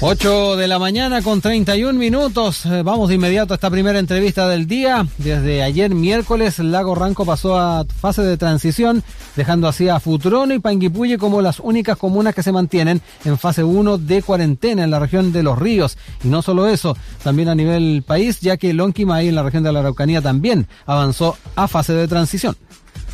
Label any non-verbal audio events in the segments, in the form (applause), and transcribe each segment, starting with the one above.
8 de la mañana con 31 minutos. Eh, vamos de inmediato a esta primera entrevista del día. Desde ayer miércoles, Lago Ranco pasó a fase de transición, dejando así a Futrono y Panguipulli como las únicas comunas que se mantienen en fase 1 de cuarentena en la región de Los Ríos. Y no solo eso, también a nivel país, ya que Lonquimay en la región de la Araucanía también avanzó a fase de transición.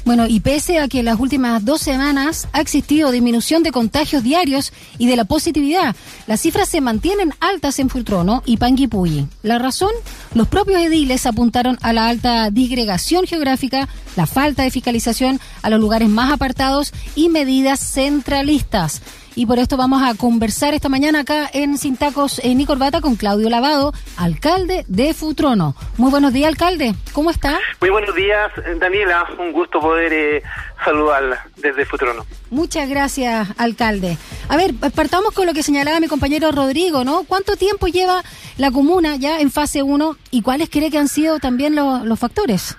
Bueno, y pese a que en las últimas dos semanas ha existido disminución de contagios diarios y de la positividad, las cifras se mantienen altas en Fultrono y Panguipulli. La razón, los propios ediles apuntaron a la alta disgregación geográfica, la falta de fiscalización a los lugares más apartados y medidas centralistas. Y por esto vamos a conversar esta mañana acá en Sin Tacos en y Corbata con Claudio Lavado, alcalde de Futrono. Muy buenos días, alcalde. ¿Cómo está? Muy buenos días, Daniela. Un gusto poder eh, saludarla desde Futrono. Muchas gracias, alcalde. A ver, partamos con lo que señalaba mi compañero Rodrigo, ¿no? ¿Cuánto tiempo lleva la comuna ya en fase 1 y cuáles cree que han sido también los factores?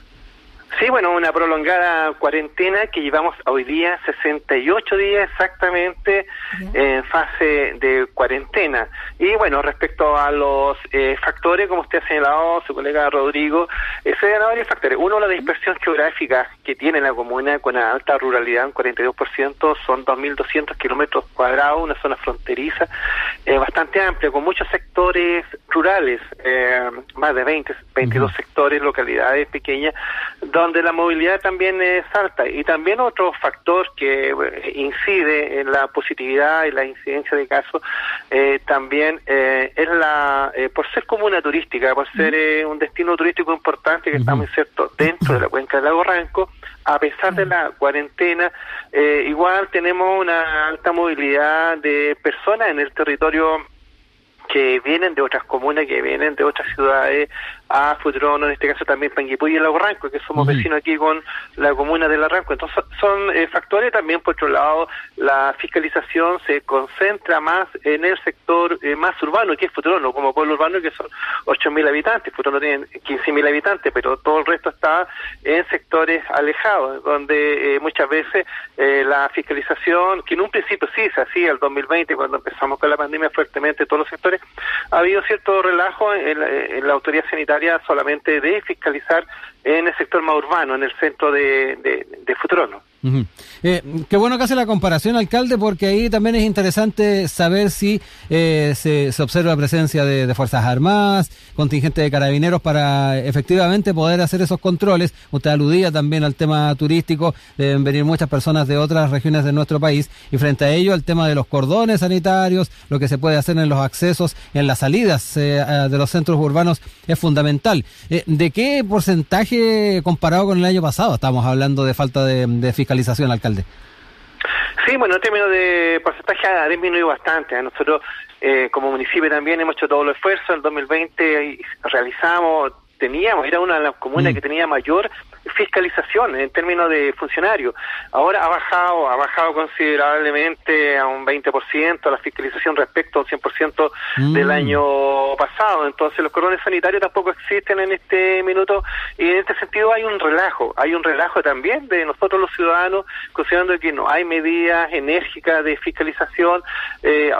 Sí, bueno, una prolongada cuarentena que llevamos hoy día 68 días exactamente en fase de cuarentena. Y bueno, respecto a los eh, factores, como usted ha señalado, su colega Rodrigo, eh, se dan varios factores. Uno, la dispersión geográfica que tiene la comuna con alta ruralidad, un 42%, son 2.200 kilómetros cuadrados, una zona fronteriza eh, bastante amplia, con muchos sectores rurales, eh, más de 20, 22 sectores, localidades pequeñas, donde la movilidad también es alta. Y también otro factor que eh, incide en la positividad y la incidencia de casos, eh, también eh, es la, por ser comuna turística, por ser un destino turístico importante que está muy cierto dentro de la cuenca del lago Ranco, a pesar de la cuarentena, igual tenemos una alta movilidad de personas en el territorio que vienen de otras comunas, que vienen de otras ciudades a Futrono, en este caso también Panguipulli y el Barranco, que somos vecinos aquí con la comuna del Arranco. Entonces son eh, factores también, por otro lado, la fiscalización se concentra más en el sector eh, más urbano, que es Futrono, como pueblo urbano, que son 8.000 habitantes, Futrono tiene 15.000 habitantes, pero todo el resto está en sectores alejados, donde eh, muchas veces la fiscalización, que en un principio sí se hacía el 2020, cuando empezamos con la pandemia fuertemente todos los sectores, ha habido cierto relajo en la autoridad sanitaria solamente de fiscalizar en el sector más urbano, en el centro de, de, de Futrono. Eh, qué bueno que hace la comparación, alcalde, porque ahí también es interesante saber si eh, se, se, observa presencia de, Fuerzas Armadas, contingente de carabineros para efectivamente poder hacer esos controles. Usted aludía también al tema turístico, deben venir muchas personas de otras regiones de nuestro país y frente a ello el tema de los cordones sanitarios, lo que se puede hacer en los accesos, en las salidas eh, de los centros urbanos es fundamental. ¿De qué porcentaje comparado con el año pasado? Estamos hablando de falta de, de fiscalización alcalde? Sí, bueno, en términos de porcentaje ha disminuido bastante. ¿eh? Nosotros, eh, como municipio, también hemos hecho todo el esfuerzo. En el 2020 realizamos, teníamos, era una de las comunas mm. que tenía mayor fiscalización en términos de funcionarios. Ahora ha bajado, ha bajado considerablemente a un 20% la fiscalización respecto a un 100% del mm. año pasado. Entonces los cordones sanitarios tampoco existen en este minuto y en este sentido hay un relajo, hay un relajo también de nosotros los ciudadanos considerando que no hay medidas enérgicas de fiscalización. Eh,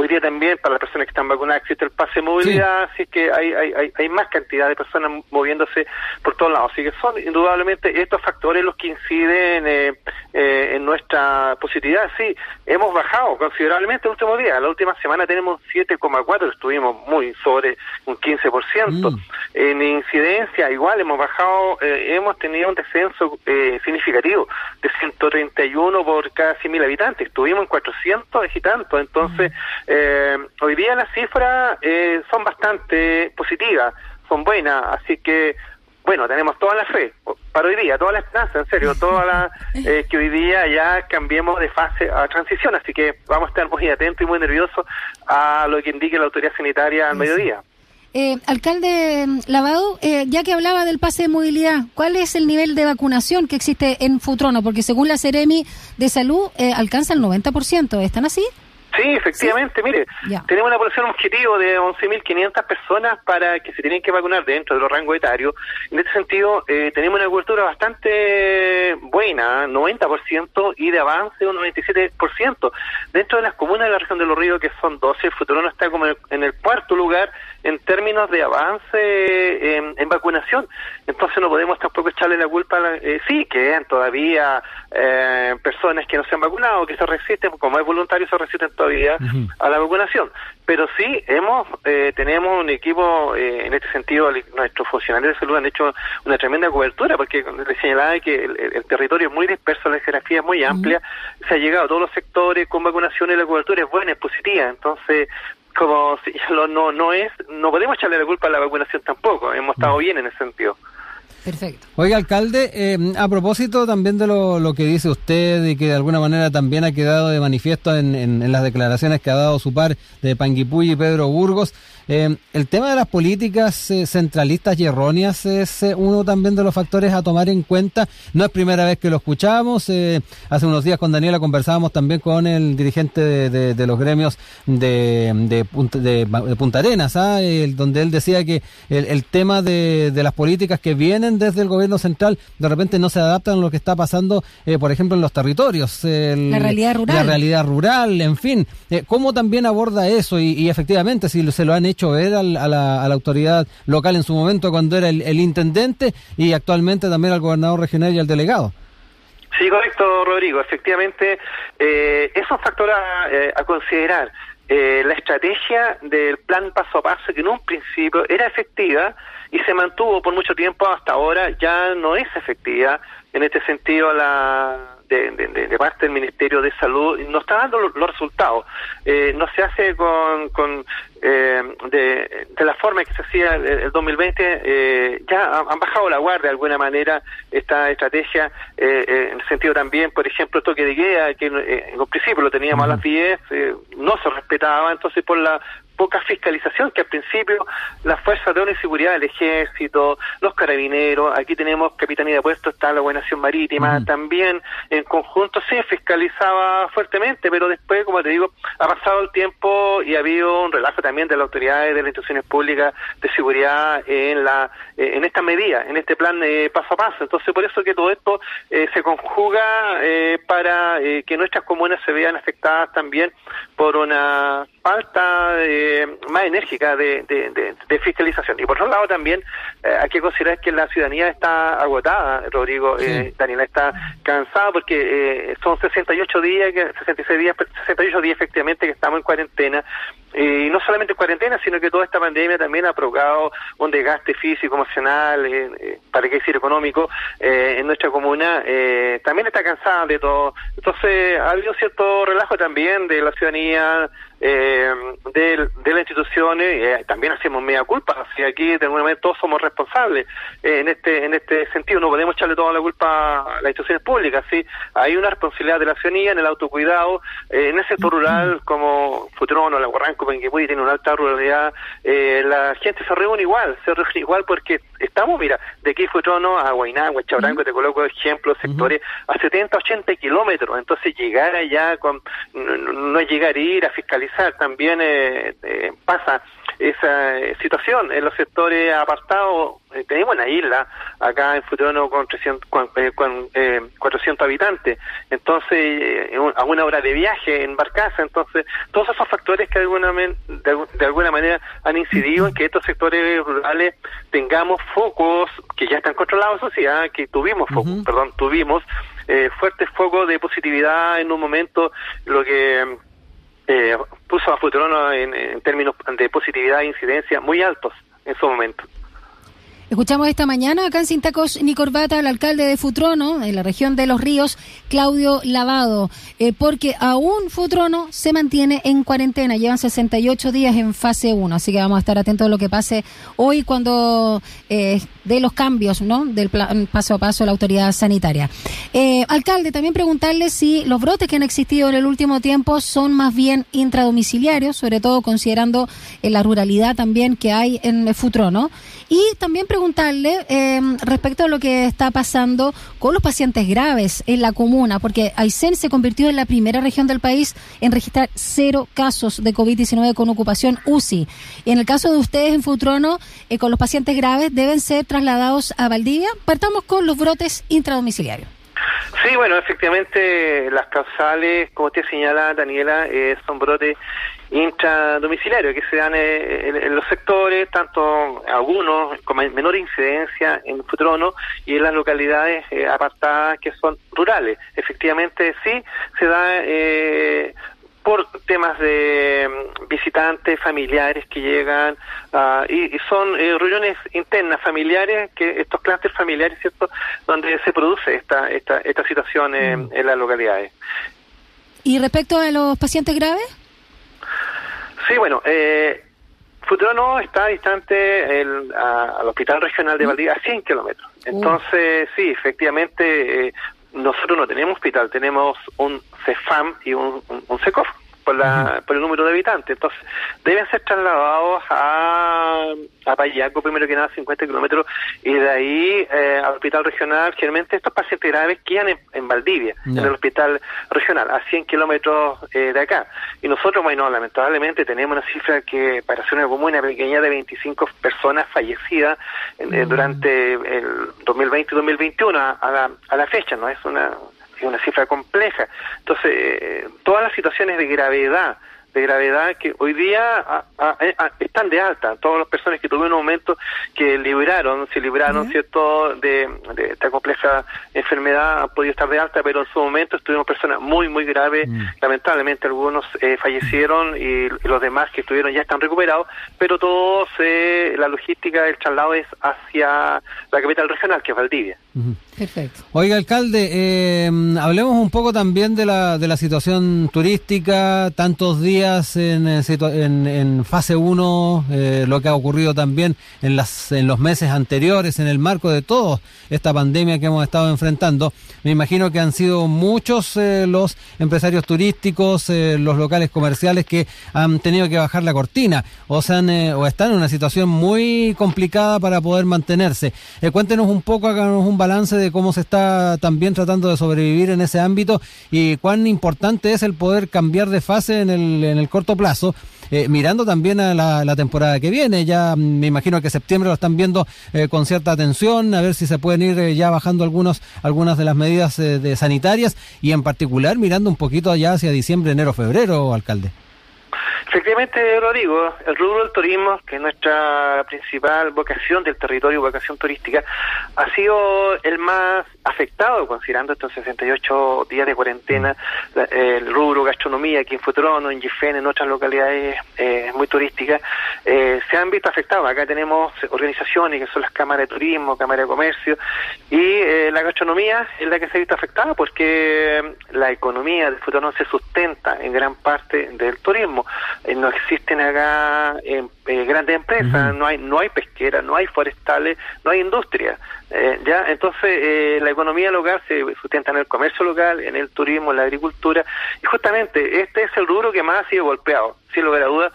Hoy día también para las personas que están vacunadas existe el pase de movilidad, así que hay, hay, hay, más cantidad de personas moviéndose por todos lados. Así que son indudablemente estos factores los que inciden eh, eh, en nuestra positividad. Sí, hemos bajado considerablemente el último día. La última semana tenemos 7,4, estuvimos muy sobre un 15%. Mm. En incidencia, igual hemos bajado, eh, hemos tenido un descenso significativo de 131 por cada 100.000 habitantes. Estuvimos en 400 y tanto. Entonces. Eh, hoy día las cifras eh, son bastante positivas, son buenas, así que, bueno, tenemos toda la fe para hoy día, toda la esperanza, en serio, toda la (laughs) eh, que hoy día ya cambiemos de fase a transición, así que vamos a estar muy atentos y muy nerviosos a lo que indique la autoridad sanitaria al mediodía. Eh, alcalde Lavado, eh, ya que hablaba del pase de movilidad, ¿cuál es el nivel de vacunación que existe en Futrono? Porque según la Ceremi de Salud, eh, alcanza el 90%. ¿Están así? Sí, efectivamente, mire, tenemos una población objetivo de 11.500 personas para que se tienen que vacunar dentro de los rangos etarios. En este sentido, eh, tenemos una cobertura bastante buena, 90%, y de avance un 97%. Dentro de las comunas de la región de Los Ríos, que son 12, el futuro no está como en el, cuarto lugar en términos de avance en, vacunación. Entonces no podemos tampoco echarle la culpa, a eh, sí, que todavía eh, personas que no se han vacunado, que se resisten, como hay voluntarios, se resisten todavía a la vacunación. Pero sí, hemos eh, tenemos un equipo, eh, en este sentido, nuestros funcionarios de salud han hecho una tremenda cobertura, porque les señalaba que el, territorio es muy disperso, la geografía es muy amplia, se ha llegado a todos los sectores con vacunación y la cobertura es buena, es positiva. Entonces, como si (laughs) no, no es, no podemos echarle la culpa a la vacunación tampoco, hemos estado bien en ese sentido. Perfecto. Oiga, alcalde, eh, a propósito también de lo, lo, que dice usted y que de alguna manera también ha quedado de manifiesto en, en, las declaraciones que ha dado su par de Panguipulli y Pedro Burgos, eh, el tema de las políticas eh, centralistas y erróneas es eh, uno también de los factores a tomar en cuenta. No es primera vez que lo escuchamos. hace unos días con Daniela conversábamos también con el dirigente de, los gremios de, de, Punta, Arenas, ¿ah? donde él decía que el, tema de, las políticas que vienen desde el gobierno central de repente no se adaptan a lo que está pasando, por ejemplo, en los territorios. la realidad rural. La realidad rural, en fin. ¿Cómo también aborda eso? Y, y efectivamente, si se lo han hecho ver a, la, autoridad local en su momento cuando era el, intendente y actualmente también al gobernador regional y al delegado. Sí, correcto, Rodrigo. Efectivamente, eh, es un factor a, eh, considerar. Eh, la estrategia del plan paso a paso, que en un principio era efectiva y se mantuvo por mucho tiempo, hasta ahora ya no es efectiva. En este sentido, la de, parte del Ministerio de Salud no está dando los, resultados. Eh, no se hace con, con eh, de, la forma que se hacía el, 2020, eh, ya han bajado la guardia de alguna manera esta estrategia, en el sentido también, por ejemplo, toque de guía, que en un principio lo teníamos a las 10, no se respetaba, entonces por la poca fiscalización que al principio las fuerzas de orden y seguridad, el ejército, los carabineros, aquí tenemos Capitanía de Puestos, está la Gobernación Marítima, también en conjunto se fiscalizaba fuertemente, pero después, como te digo, ha pasado el tiempo y ha habido un relajo también de las autoridades de las instituciones públicas de seguridad en la eh, en esta medida, en este plan eh, paso a paso. Entonces, por eso que todo esto eh, se conjuga para que nuestras comunas se vean afectadas también por una falta más enérgica de, fiscalización. Y por otro lado también hay que considerar que la ciudadanía está agotada, Rodrigo, Daniela, está cansada porque son 68 días, 66 días, 68 días efectivamente que estamos en cuarentena y no solamente cuarentena, sino que toda esta pandemia también ha provocado un desgaste físico, emocional, eh, eh, para qué decir económico, eh, en nuestra comuna. también está cansada de todo. Entonces, ha habido cierto relajo también de la ciudadanía, 啊。Eh, de, las instituciones, eh, también hacemos media culpa, si aquí de alguna manera todos somos responsables eh, en este en este sentido, no podemos echarle toda la culpa a las instituciones públicas, sí, hay una responsabilidad de la ciudadanía en el autocuidado, eh, en el sector rural como Futrono, La Guarranco, Penguipulli tiene una alta ruralidad, la gente se reúne igual, se reúne igual porque estamos, mira, de aquí Futrono a Guaynagua, Chabranco, te coloco ejemplos, sectores, a 70, 80 kilómetros, entonces llegar allá con, no, no llegar a ir a fiscalizar también eh, eh, pasa esa eh, situación en los sectores apartados. tenemos una isla acá en Futrono con, 300, con, 400 habitantes, entonces a una hora de viaje en barcaza, entonces todos esos factores que de alguna, de, alguna manera han incidido en que estos sectores rurales tengamos focos que ya están controlados, sociedad, que tuvimos focos, perdón, tuvimos fuertes focos de positividad en un momento, lo que eh, puso a Futurono en, en, términos de positividad e incidencia muy altos en su momento. Escuchamos esta mañana acá en Sin ni Corbata al alcalde de Futrono, en la región de Los Ríos, Claudio Lavado, eh, porque aún Futrono se mantiene en cuarentena, llevan 68 días en fase 1, así que vamos a estar atentos a lo que pase hoy cuando eh, de los cambios ¿no? del plan paso a paso de la autoridad sanitaria. Eh, alcalde, también preguntarle si los brotes que han existido en el último tiempo son más bien intradomiciliarios, sobre todo considerando la ruralidad también que hay en Futrono, y también preguntarle preguntarle eh, respecto a lo que está pasando con los pacientes graves en la comuna, porque Aysén se convirtió en la primera región del país en registrar cero casos de COVID-19 con ocupación UCI. En el caso de ustedes en Futrono, eh, con los pacientes graves, deben ser trasladados a Valdivia. Partamos con los brotes intradomiciliarios. Sí, bueno, efectivamente las causales, como usted señala, Daniela, eh, son brotes intradomiciliarios que se dan eh, en, los sectores, tanto algunos con menor incidencia en Futrono y en las localidades eh, apartadas que son rurales. Efectivamente, sí, se da eh, por temas de mm, visitantes, familiares que llegan, uh, y, y, son eh, reuniones internas familiares, que estos clústeres familiares, ¿cierto?, donde se produce esta, esta, esta situación en, mm. en las localidades. ¿Y respecto a los pacientes graves? Sí, bueno, eh, Futrono está distante el, a, al Hospital Regional de Valdivia a 100 kilómetros. Entonces, sí, efectivamente, eh, nosotros no tenemos hospital, tenemos un CEFAM y un, un, un CECOF por, la, por el número de habitantes. Entonces, deben ser trasladados a, a Payaco, primero que nada, 50 kilómetros, y de ahí eh, al hospital regional. Generalmente estos pacientes graves quedan en, en Valdivia, yeah. en el hospital regional, a 100 kilómetros eh, de acá. Y nosotros, bueno, lamentablemente tenemos una cifra que para ser una comuna pequeña de 25 personas fallecidas uh -huh. durante el 2020 y 2021 a, a, la, a la fecha, ¿no? Es una es una cifra compleja. Entonces, eh, todas las situaciones de gravedad, de gravedad que hoy día a, a, a, están de alta, todas las personas que tuvieron un momento que libraron, se libraron, uh -huh. ¿cierto?, de, de, esta compleja enfermedad, han podido estar de alta, pero en su momento estuvieron personas muy, muy graves, uh -huh. lamentablemente algunos eh, fallecieron y, y, los demás que estuvieron ya están recuperados, pero todos, eh, la logística del traslado es hacia la capital regional, que es Valdivia. Uh -huh. Perfecto. Oiga, alcalde, eh, hablemos un poco también de la, de la situación turística, tantos días en, en, fase 1, eh, lo que ha ocurrido también en, las, en los meses anteriores, en el marco de toda esta pandemia que hemos estado enfrentando. Me imagino que han sido muchos eh, los empresarios turísticos, eh, los locales comerciales que han tenido que bajar la cortina o, se han, o están en una situación muy complicada para poder mantenerse. cuéntenos un poco, háganos un balance de cómo se está también tratando de sobrevivir en ese ámbito y cuán importante es el poder cambiar de fase en el, en el corto plazo, eh, mirando también a la, temporada que viene. Ya me imagino que septiembre lo están viendo eh, con cierta atención, a ver si se pueden ir eh, ya bajando algunos, algunas de las medidas de sanitarias y en particular mirando un poquito allá hacia diciembre, enero, febrero, alcalde. Efectivamente, Rodrigo, el rubro del turismo, que es nuestra principal vocación del territorio, vocación turística, ha sido el más afectado, considerando estos 68 días de cuarentena, el rubro gastronomía aquí en Futrono, en Gifén, en otras localidades eh, muy turísticas, eh, se han visto afectados. Acá tenemos organizaciones que son las cámaras de turismo, cámaras de comercio, y eh, la gastronomía es la que se ha visto afectada porque la economía de Futrono se sustenta en gran parte del turismo. Eh, no existen acá eh, eh, grandes empresas, uh -huh. no hay no hay pesqueras, no hay forestales, no hay industria. Eh, ya entonces la economía local se sustenta en el comercio local, en el turismo, en la agricultura y justamente este es el rubro que más ha sido golpeado, sin lugar a dudas,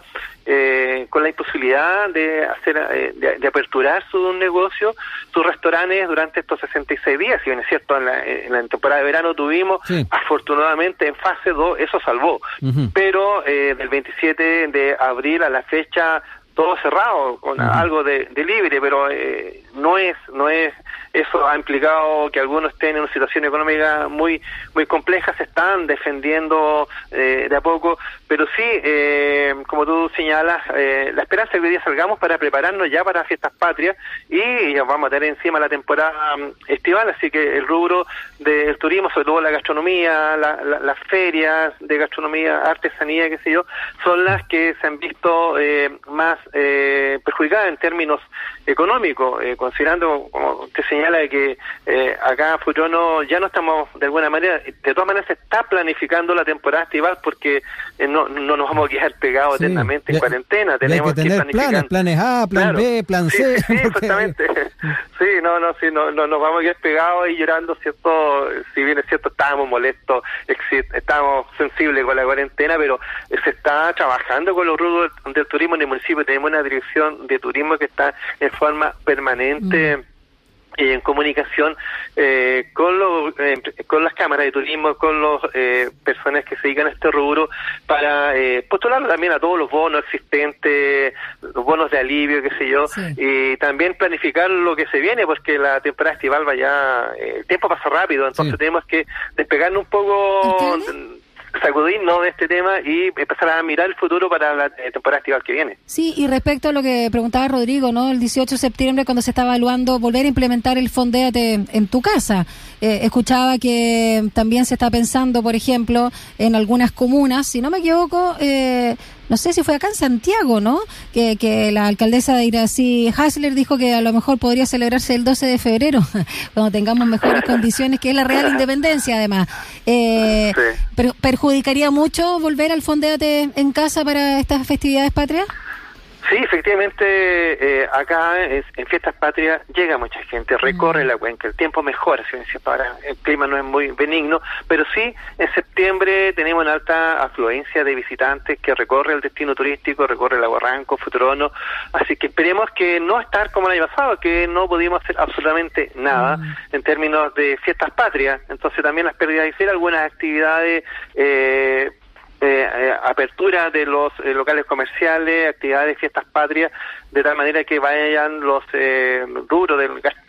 con la imposibilidad de hacer de, de, aperturar su negocio, sus restaurantes durante estos 66 días. Si bien es cierto, en la, en la temporada de verano tuvimos, sí. afortunadamente en fase 2 eso salvó, uh -huh. pero del 27 de abril a la fecha todo cerrado con uh -huh. algo de, de, libre pero eh, no es no es eso ha implicado que algunos estén en una situación económica muy muy compleja se están defendiendo eh, de a poco pero sí eh, como tú señalas eh, la esperanza es que hoy día salgamos para prepararnos ya para fiestas patrias y vamos a tener encima la temporada um, estival así que el rubro del turismo sobre todo la gastronomía la, la, las ferias de gastronomía artesanía qué sé yo son las que se han visto eh, más eh, perjudicada en términos económicos, eh, considerando, como usted señala, que eh, acá Futrono ya no estamos de alguna manera, de todas maneras se está planificando la temporada estival porque eh, no, no nos vamos a quedar pegados sí, eternamente en cuarentena, tenemos que, tener planes, planes A, plan claro. B, plan C. Sí, (laughs) sí, porque... exactamente. (laughs) sí, no, no, sí, no, no, nos vamos a quedar pegados y llorando, ¿cierto? Si bien es cierto, estábamos molestos, estábamos sensibles con la cuarentena, pero se está trabajando con los rubros del turismo en el municipio tenemos una dirección de turismo que está en forma permanente. Mm y en comunicación eh, con los eh, con las cámaras de turismo, con las eh, personas que se dedican a este rubro para eh, postular también a todos los bonos existentes, los bonos de alivio, qué sé yo, y también planificar lo que se viene, porque la temporada estival va ya, el tiempo pasa rápido, entonces tenemos que despegarnos un poco sacudirnos de este tema y empezar a mirar el futuro para la eh, temporada estival que viene. Sí, y respecto a lo que preguntaba Rodrigo, ¿no? El 18 de septiembre cuando se está evaluando volver a implementar el Fondéate en tu casa. Eh, escuchaba que también se está pensando, por ejemplo, en algunas comunas, si no me equivoco, eh, no sé si fue acá en Santiago, ¿no? Que, que la alcaldesa de Irací, Hasler, dijo que a lo mejor podría celebrarse el 12 de febrero, (laughs) cuando tengamos mejores condiciones, que es la real independencia, además. Eh, ¿Perjudicaría mucho volver al Fondéate en casa para estas festividades patrias? Sí, efectivamente, eh, acá en Fiestas Patrias llega mucha gente, recorre mm. la cuenca, el tiempo mejora, si ahora el clima no es muy benigno, pero sí, en septiembre tenemos una alta afluencia de visitantes que recorre el destino turístico, recorre el Barranco, Futurono, así que esperemos que no estar como el año pasado, que no pudimos hacer absolutamente nada mm. en términos de Fiestas Patrias, entonces también las pérdidas de algunas actividades eh, eh, apertura de los eh, locales comerciales, actividades, fiestas patrias, de tal manera que vayan los eh, rubros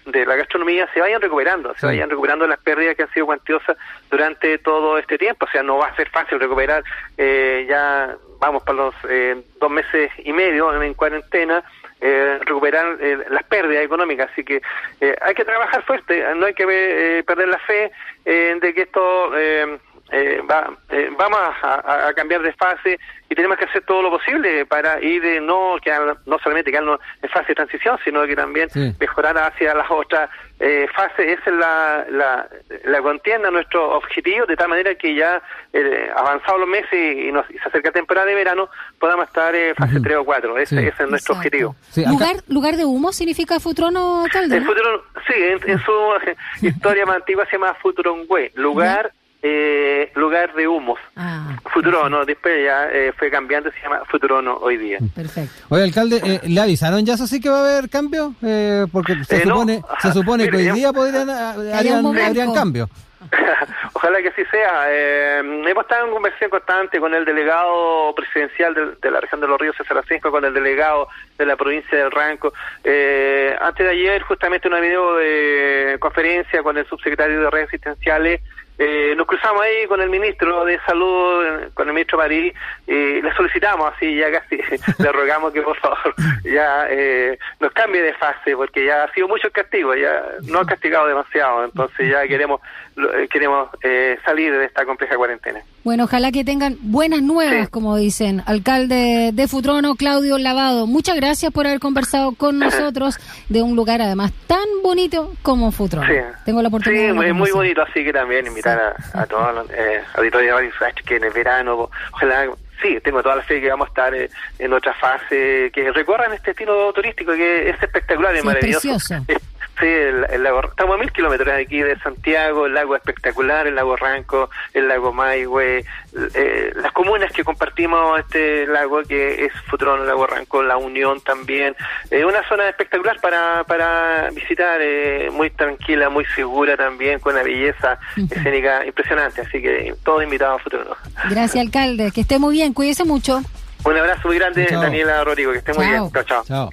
de la gastronomía, se vayan recuperando, se vayan recuperando las pérdidas que han sido cuantiosas durante todo este tiempo. O sea, no va a ser fácil recuperar, eh, ya vamos para los eh, dos meses y medio en cuarentena, eh, recuperar las pérdidas económicas. Así que hay que trabajar fuerte, no hay que perder la fe de que esto eh, va, eh, vamos a, cambiar de fase y tenemos que hacer todo lo posible para ir de no quedar, no solamente quedarnos en fase de transición, sino que también mejorar hacia las otras eh, fases. Esa es la, la, la, contienda, nuestro objetivo, de tal manera que ya eh, avanzados los meses y, nos, se acerca temporada de verano, podamos estar en fase 3 o 4. Ese, es nuestro objetivo. ¿Lugar, ¿Lugar de humo significa Futrono, alcalde? sí, en, su (laughs) historia más antigua se llama Futurongüe, lugar eh, lugar de humos. Ah, Futurono, después ya eh, fue cambiando, se llama Futurono hoy día. Perfecto. Oye, alcalde, eh, ¿le avisaron ya eso sí que va a haber cambio? Eh, porque se supone, se supone que hoy día podrían, harían, habrían cambio. (laughs) Ojalá que así sea. Eh, hemos estado en conversación constante con el delegado presidencial de, la región de los ríos, César con el delegado de la provincia del Ranco. Eh, antes de ayer, justamente una video de conferencia con el subsecretario de redes asistenciales eh, nos cruzamos ahí con el ministro de Salud, con el ministro París, y le solicitamos así, ya casi, (laughs) le rogamos que por favor ya eh, nos cambie de fase, porque ya ha sido mucho el castigo, ya no ha castigado demasiado, entonces ya queremos eh, queremos eh, salir de esta compleja cuarentena. Bueno, ojalá que tengan buenas nuevas, como dicen. Alcalde de Futrono, Claudio Lavado, muchas gracias por haber conversado con nosotros de un lugar además tan bonito como Futrono. Tengo la oportunidad. Sí, muy, muy bonito, así que también invitar a, todos los eh, auditores de que en el verano, ojalá sí, tengo toda la fe que vamos a estar eh, en otra fase, que recorran este estilo turístico que es espectacular y maravilloso. Sí, el, lago, estamos a mil kilómetros de aquí de Santiago, el lago espectacular, el lago Ranco, el lago Maigüe, eh, las comunas que compartimos este lago que es Futrón, el lago Ranco, la Unión también, eh, una zona espectacular para, para visitar, eh, muy tranquila, muy segura también, con una belleza escénica impresionante, así que todos invitados a Futrón. Gracias, alcalde, que esté muy bien, cuídese mucho. Un abrazo muy grande, Daniela Rodrigo, que esté muy bien. chao. chao.